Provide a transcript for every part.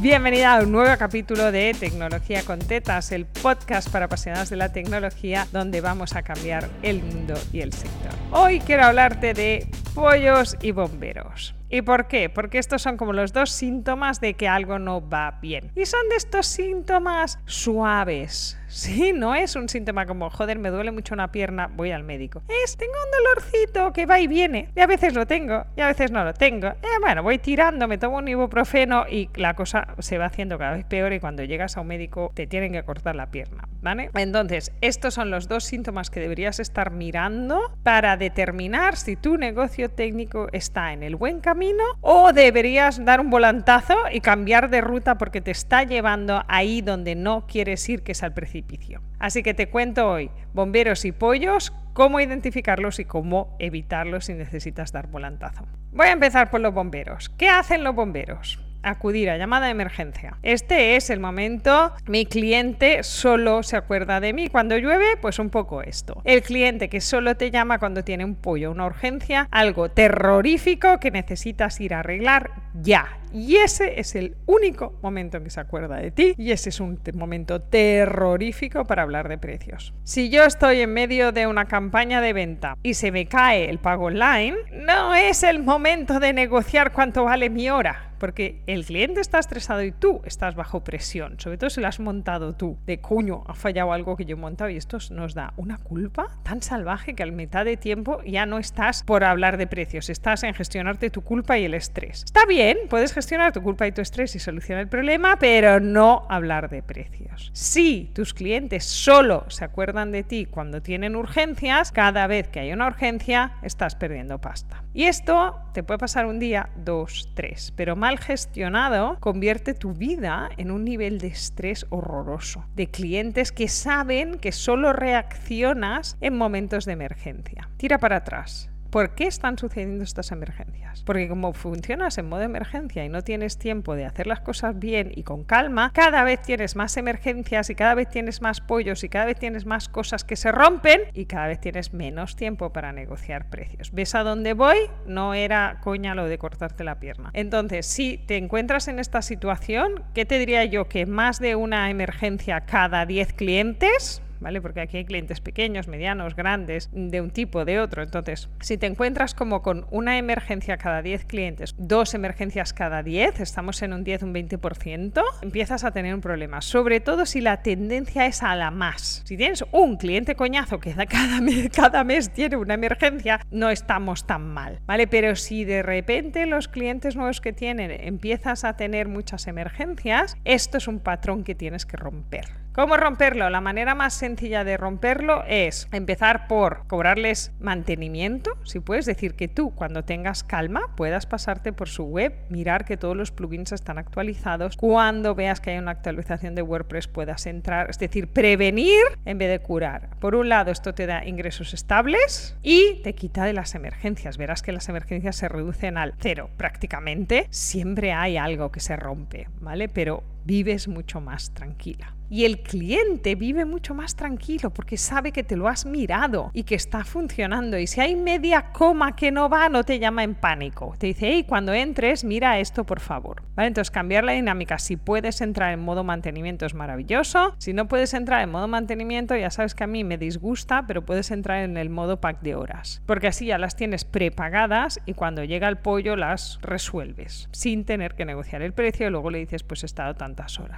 Bienvenida a un nuevo capítulo de Tecnología con Tetas, el podcast para apasionados de la tecnología donde vamos a cambiar el mundo y el sector. Hoy quiero hablarte de pollos y bomberos. ¿Y por qué? Porque estos son como los dos síntomas de que algo no va bien. Y son de estos síntomas suaves. Sí, no es un síntoma como, joder, me duele mucho una pierna, voy al médico. Es, tengo un dolorcito que va y viene. Y a veces lo tengo, y a veces no lo tengo. Eh, bueno, voy tirando, me tomo un ibuprofeno y la cosa se va haciendo cada vez peor y cuando llegas a un médico te tienen que cortar la pierna, ¿vale? Entonces, estos son los dos síntomas que deberías estar mirando para determinar si tu negocio técnico está en el buen camino o deberías dar un volantazo y cambiar de ruta porque te está llevando ahí donde no quieres ir, que es al precipicio. Así que te cuento hoy, bomberos y pollos, cómo identificarlos y cómo evitarlos si necesitas dar volantazo. Voy a empezar por los bomberos. ¿Qué hacen los bomberos? Acudir a llamada de emergencia. Este es el momento, mi cliente solo se acuerda de mí. Cuando llueve, pues un poco esto. El cliente que solo te llama cuando tiene un pollo, una urgencia, algo terrorífico que necesitas ir a arreglar ya. Y ese es el único momento en que se acuerda de ti y ese es un momento terrorífico para hablar de precios. Si yo estoy en medio de una campaña de venta y se me cae el pago online, no es el momento de negociar cuánto vale mi hora porque el cliente está estresado y tú estás bajo presión, sobre todo si lo has montado tú, de cuño, ha fallado algo que yo he montado y esto nos da una culpa tan salvaje que al mitad de tiempo ya no estás por hablar de precios, estás en gestionarte tu culpa y el estrés. Está bien, puedes gestionar tu culpa y tu estrés y solucionar el problema, pero no hablar de precios. Si tus clientes solo se acuerdan de ti cuando tienen urgencias, cada vez que hay una urgencia estás perdiendo pasta. Y esto te puede pasar un día, dos, tres, pero mal gestionado convierte tu vida en un nivel de estrés horroroso, de clientes que saben que solo reaccionas en momentos de emergencia. Tira para atrás ¿Por qué están sucediendo estas emergencias? Porque como funcionas en modo emergencia y no tienes tiempo de hacer las cosas bien y con calma, cada vez tienes más emergencias y cada vez tienes más pollos y cada vez tienes más cosas que se rompen y cada vez tienes menos tiempo para negociar precios. ¿Ves a dónde voy? No era coña lo de cortarte la pierna. Entonces, si te encuentras en esta situación, ¿qué te diría yo? Que más de una emergencia cada 10 clientes ¿vale? Porque aquí hay clientes pequeños, medianos, grandes, de un tipo, de otro. Entonces, si te encuentras como con una emergencia cada 10 clientes, dos emergencias cada 10, estamos en un 10, un 20%, empiezas a tener un problema. Sobre todo si la tendencia es a la más. Si tienes un cliente coñazo que cada mes, cada mes tiene una emergencia, no estamos tan mal, ¿vale? Pero si de repente los clientes nuevos que tienen empiezas a tener muchas emergencias, esto es un patrón que tienes que romper. ¿Cómo romperlo? La manera más sencilla de romperlo es empezar por cobrarles mantenimiento, si puedes decir que tú cuando tengas calma puedas pasarte por su web, mirar que todos los plugins están actualizados, cuando veas que hay una actualización de WordPress puedas entrar, es decir, prevenir en vez de curar. Por un lado, esto te da ingresos estables y te quita de las emergencias. Verás que las emergencias se reducen al cero prácticamente. Siempre hay algo que se rompe, ¿vale? Pero vives mucho más tranquila. Y el cliente vive mucho más tranquilo porque sabe que te lo has mirado y que está funcionando. Y si hay media coma que no va, no te llama en pánico. Te dice, hey, cuando entres, mira esto, por favor. ¿Vale? Entonces, cambiar la dinámica. Si puedes entrar en modo mantenimiento es maravilloso. Si no puedes entrar en modo mantenimiento, ya sabes que a mí me disgusta, pero puedes entrar en el modo pack de horas. Porque así ya las tienes prepagadas y cuando llega el pollo las resuelves sin tener que negociar el precio y luego le dices, pues he estado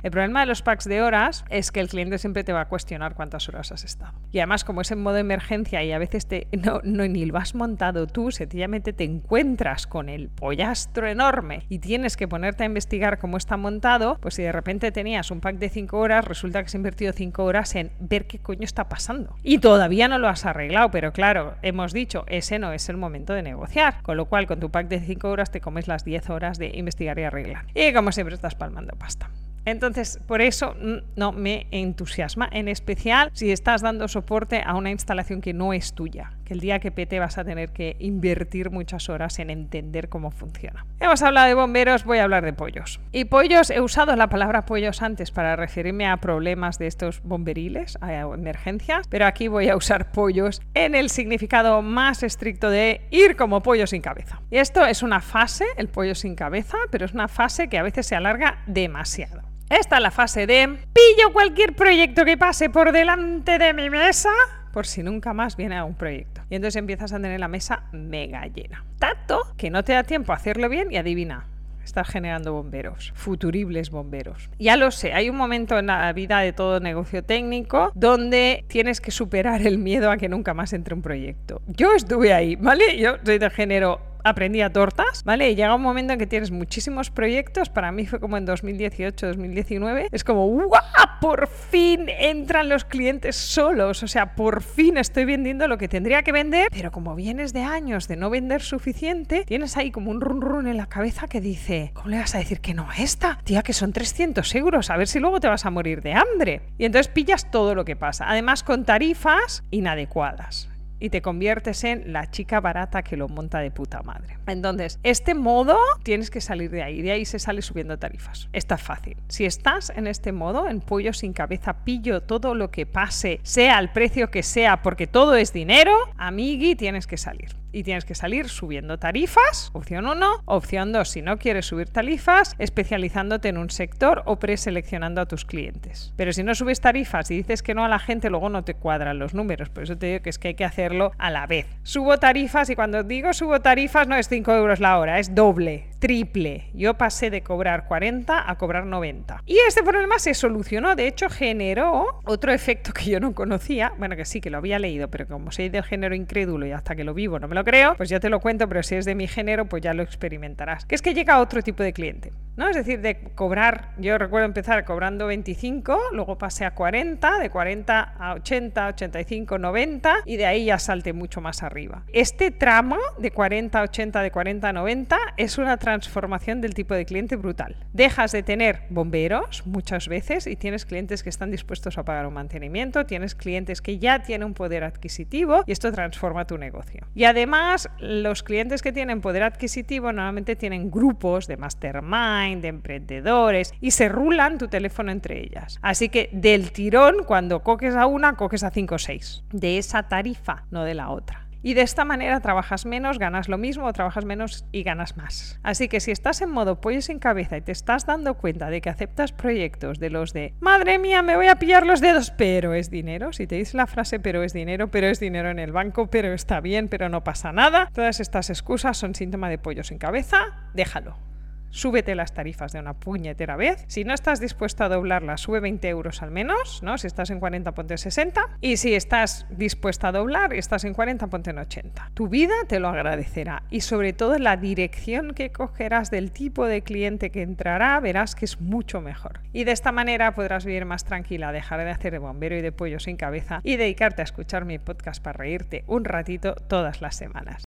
El problema de los packs de horas es que el cliente siempre te va a cuestionar cuántas horas has estado. Y además, como es en modo emergencia y a veces no ni lo has montado tú, sencillamente te encuentras con el pollastro enorme y tienes que ponerte a investigar cómo está montado, pues si de repente tenías un pack de 5 horas, resulta que has invertido 5 horas en ver qué coño está pasando. Y todavía no lo has arreglado, pero claro, hemos dicho, ese no es el momento de negociar. Con lo cual, con tu pack de 5 horas te comes las 10 horas de investigar y arreglar. Y como siempre estás palmando pasta. Entonces, por eso no me entusiasma, en especial si estás dando soporte a una instalación que no es tuya, que el día que pete vas a tener que invertir muchas horas en entender cómo funciona. Hemos hablado de bomberos, voy a hablar de pollos. Y pollos, he usado la palabra pollos antes para referirme a problemas de estos bomberiles, a emergencias, pero aquí voy a usar pollos en el significado más estricto de ir como pollo sin cabeza. Y esto es una fase, el pollo sin cabeza, pero es una fase que a veces se alarga demasiado. Esta es la fase de pillo cualquier proyecto que pase por delante de mi mesa por si nunca más viene a un proyecto. Y entonces empiezas a tener la mesa mega llena. Tanto que no te da tiempo a hacerlo bien y adivina, estás generando bomberos, futuribles bomberos. Ya lo sé, hay un momento en la vida de todo negocio técnico donde tienes que superar el miedo a que nunca más entre un proyecto. Yo estuve ahí, ¿vale? Yo soy de género aprendía tortas, ¿vale? Y llega un momento en que tienes muchísimos proyectos, para mí fue como en 2018, 2019, es como, ¡guau! Por fin entran los clientes solos, o sea, por fin estoy vendiendo lo que tendría que vender, pero como vienes de años de no vender suficiente, tienes ahí como un run run en la cabeza que dice, ¿cómo le vas a decir que no a esta? Tía, que son 300 euros, a ver si luego te vas a morir de hambre. Y entonces pillas todo lo que pasa, además con tarifas inadecuadas y te conviertes en la chica barata que lo monta de puta madre. Entonces, este modo tienes que salir de ahí, de ahí se sale subiendo tarifas. Está fácil. Si estás en este modo, en pollo sin cabeza, pillo todo lo que pase, sea el precio que sea, porque todo es dinero, amigui, tienes que salir y tienes que salir subiendo tarifas, opción 1, opción 2, si no quieres subir tarifas, especializándote en un sector o preseleccionando a tus clientes. Pero si no subes tarifas y dices que no a la gente, luego no te cuadran los números, por eso te digo que es que hay que hacerlo a la vez. Subo tarifas y cuando digo subo tarifas no es 5 euros la hora, es doble, triple. Yo pasé de cobrar 40 a cobrar 90. Y este problema se solucionó, de hecho generó otro efecto que yo no conocía, bueno que sí que lo había leído, pero como soy del género incrédulo y hasta que lo vivo no me lo creo, pues ya te lo cuento, pero si es de mi género, pues ya lo experimentarás. Que es que llega otro tipo de cliente, ¿no? Es decir, de cobrar, yo recuerdo empezar cobrando 25, luego pasé a 40, de 40 a 80, 85, 90 y de ahí ya salte mucho más arriba. Este tramo de 40 a 80, de 40 a 90 es una transformación del tipo de cliente brutal. Dejas de tener bomberos muchas veces y tienes clientes que están dispuestos a pagar un mantenimiento, tienes clientes que ya tienen un poder adquisitivo y esto transforma tu negocio. Y además, los clientes que tienen poder adquisitivo normalmente tienen grupos de mastermind, de emprendedores y se rulan tu teléfono entre ellas. Así que del tirón, cuando coques a una, coques a cinco o seis. De esa tarifa, no de la otra. Y de esta manera trabajas menos, ganas lo mismo, trabajas menos y ganas más. Así que si estás en modo pollo sin cabeza y te estás dando cuenta de que aceptas proyectos de los de madre mía, me voy a pillar los dedos, pero es dinero, si te dice la frase pero es dinero, pero es dinero en el banco, pero está bien, pero no pasa nada, todas estas excusas son síntoma de pollo sin cabeza, déjalo súbete las tarifas de una puñetera vez. Si no estás dispuesto a doblarlas, sube 20 euros al menos, ¿no? Si estás en 40, ponte 60. Y si estás dispuesta a doblar estás en 40, ponte en 80. Tu vida te lo agradecerá. Y sobre todo la dirección que cogerás del tipo de cliente que entrará, verás que es mucho mejor. Y de esta manera podrás vivir más tranquila, dejar de hacer de bombero y de pollo sin cabeza y dedicarte a escuchar mi podcast para reírte un ratito todas las semanas.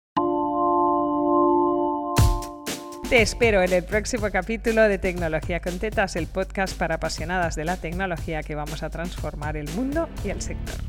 Te espero en el próximo capítulo de Tecnología con Tetas, el podcast para apasionadas de la tecnología que vamos a transformar el mundo y el sector.